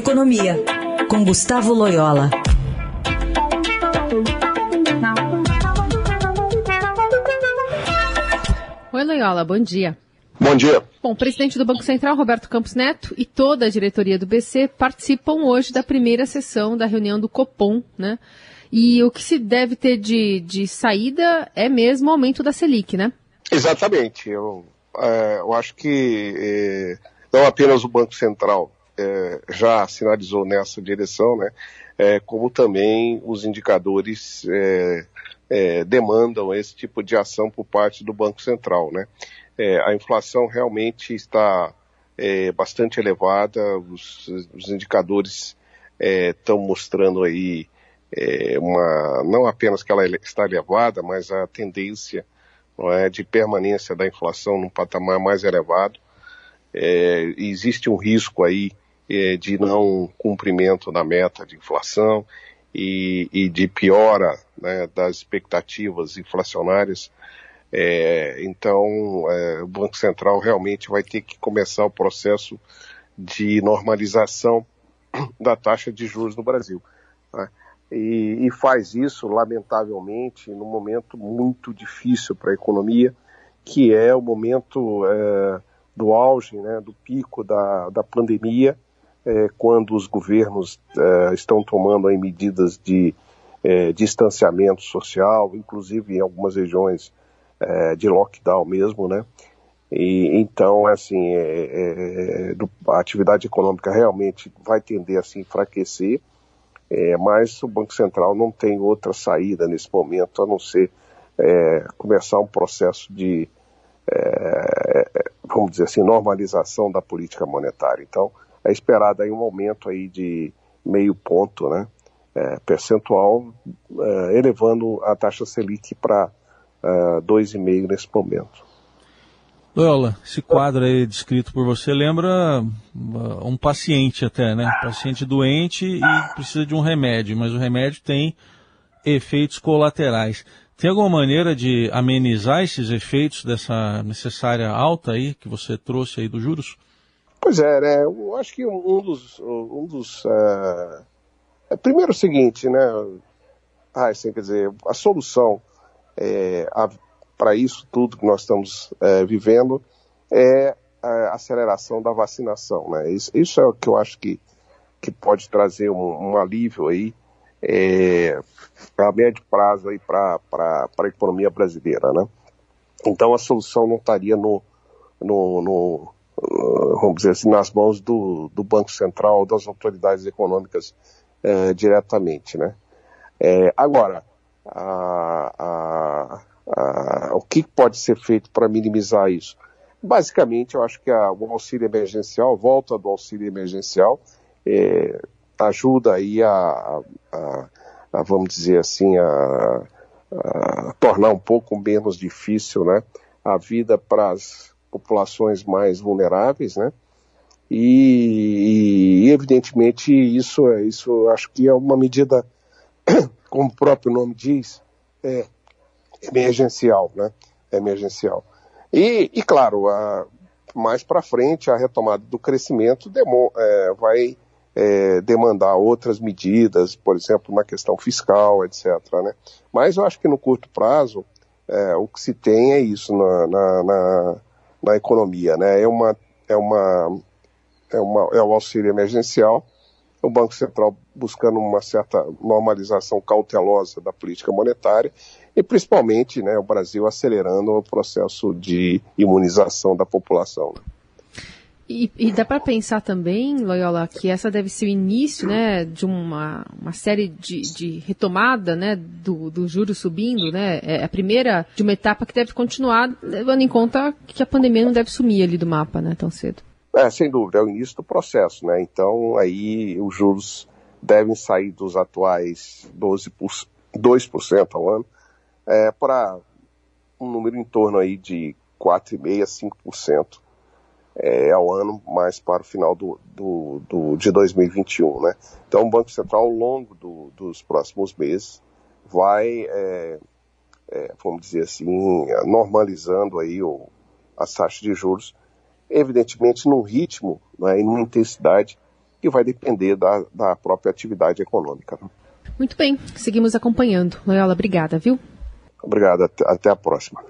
Economia, com Gustavo Loyola. Oi, Loyola, bom dia. Bom dia. Bom, o presidente do Banco Central, Roberto Campos Neto, e toda a diretoria do BC participam hoje da primeira sessão da reunião do Copom, né? E o que se deve ter de, de saída é mesmo o aumento da Selic, né? Exatamente. Eu, é, eu acho que é, não apenas o Banco Central é, já sinalizou nessa direção, né? É, como também os indicadores é, é, demandam esse tipo de ação por parte do Banco Central, né? é, a inflação realmente está bastante elevada, os, os indicadores estão mostrando aí uma, não apenas que ela está elevada, mas a tendência é, de permanência da inflação num patamar mais elevado. É, existe um risco aí de não cumprimento da meta de inflação e, e de piora né, das expectativas inflacionárias é, então, é, o Banco Central realmente vai ter que começar o processo de normalização da taxa de juros no Brasil. Né? E, e, faz isso, lamentavelmente, num momento muito difícil para a economia, que é o momento é, do auge, né, do pico da, da pandemia, é, quando os governos é, estão tomando aí, medidas de é, distanciamento social, inclusive em algumas regiões é, de lockdown mesmo, né? E, então, assim, é, é, do, a atividade econômica realmente vai tender a se enfraquecer, mas o Banco Central não tem outra saída nesse momento a não ser começar um processo de, vamos dizer assim, normalização da política monetária. Então, é esperado aí um aumento aí de meio ponto, né, percentual, elevando a taxa Selic para ah, 2,5 nesse momento. Loyola, esse quadro aí descrito por você lembra ah, um paciente até, né? Paciente doente e precisa de um remédio, mas o remédio tem efeitos colaterais. Tem alguma maneira de amenizar esses efeitos dessa necessária alta aí que você trouxe aí dos juros? Pois é, né? Eu acho que um dos, um dos uh... primeiro é o seguinte, né? Ah, assim, quer dizer, a solução é, para isso tudo que nós estamos é, vivendo é a aceleração da vacinação. Né? Isso, isso, é o que eu acho que, que pode trazer um, um alívio aí é, a médio prazo aí para a economia brasileira. Né? Então a solução não estaria no, no, no vamos dizer assim, nas mãos do, do Banco Central, das autoridades econômicas é, diretamente. Né? É, agora, a, a, a, o que pode ser feito para minimizar isso? Basicamente, eu acho que a, o auxílio emergencial, volta do auxílio emergencial, é, ajuda aí a, a, vamos dizer assim, a, tornar um pouco menos difícil, né, a vida para as populações mais vulneráveis, né, e, e, evidentemente isso, isso acho que é uma medida como o próprio nome diz, é emergencial, né? É emergencial. E, e claro, a, mais para frente, a retomada do crescimento demo, é, vai é, demandar outras medidas, por exemplo, na questão fiscal, etc. Né? Mas eu acho que no curto prazo, é, o que se tem é isso na, na, na, na economia, né? É uma, é uma, é uma, é o auxílio emergencial, o Banco Central buscando uma certa normalização cautelosa da política monetária e principalmente né, o Brasil acelerando o processo de imunização da população. Né? E, dá para pensar também, Loyola, que essa deve ser o início né, de uma, uma série de, de retomada né, do, do juros subindo, né? É a primeira de uma etapa que deve continuar, levando em conta que a pandemia não deve sumir ali do mapa né, tão cedo. É, sem dúvida, é o início do processo, né? Então aí os juros devem sair dos atuais 12%, 2% ao ano é, para um número em torno aí de 4,5%, 5% é, ao ano, mais para o final do, do, do, de 2021, né? Então o Banco Central, ao longo do, dos próximos meses, vai, é, é, vamos dizer assim, normalizando aí o, as taxas de juros evidentemente num ritmo né, e numa intensidade que vai depender da, da própria atividade econômica. Né? Muito bem, seguimos acompanhando. Loyola, obrigada, viu? Obrigado, até, até a próxima.